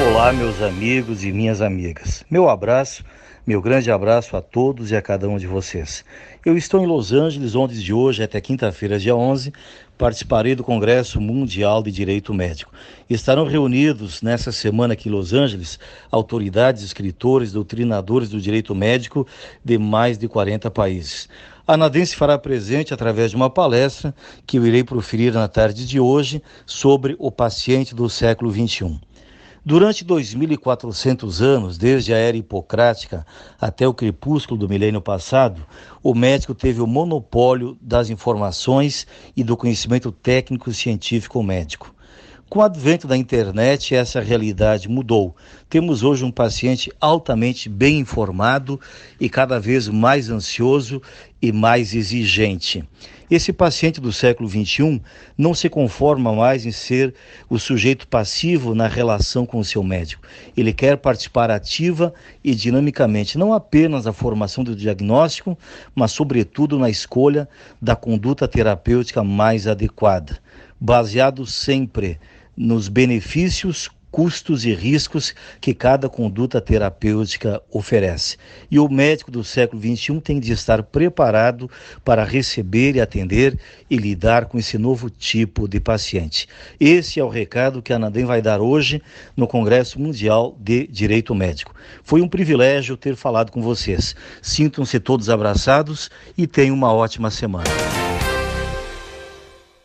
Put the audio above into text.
Olá, meus amigos e minhas amigas. Meu abraço, meu grande abraço a todos e a cada um de vocês. Eu estou em Los Angeles, onde de hoje até quinta-feira, dia 11, participarei do Congresso Mundial de Direito Médico. Estarão reunidos nessa semana aqui em Los Angeles autoridades, escritores, doutrinadores do direito médico de mais de 40 países. A Nadense fará presente através de uma palestra que eu irei proferir na tarde de hoje sobre o paciente do século XXI. Durante 2.400 anos, desde a era hipocrática até o crepúsculo do milênio passado, o médico teve o monopólio das informações e do conhecimento técnico científico médico. Com o advento da internet, essa realidade mudou. Temos hoje um paciente altamente bem informado e cada vez mais ansioso e mais exigente. Esse paciente do século XXI não se conforma mais em ser o sujeito passivo na relação com o seu médico. Ele quer participar ativa e dinamicamente, não apenas na formação do diagnóstico, mas, sobretudo, na escolha da conduta terapêutica mais adequada, baseado sempre nos benefícios, custos e riscos que cada conduta terapêutica oferece. E o médico do século XXI tem de estar preparado para receber e atender e lidar com esse novo tipo de paciente. Esse é o recado que a Anandem vai dar hoje no Congresso Mundial de Direito Médico. Foi um privilégio ter falado com vocês. Sintam-se todos abraçados e tenham uma ótima semana.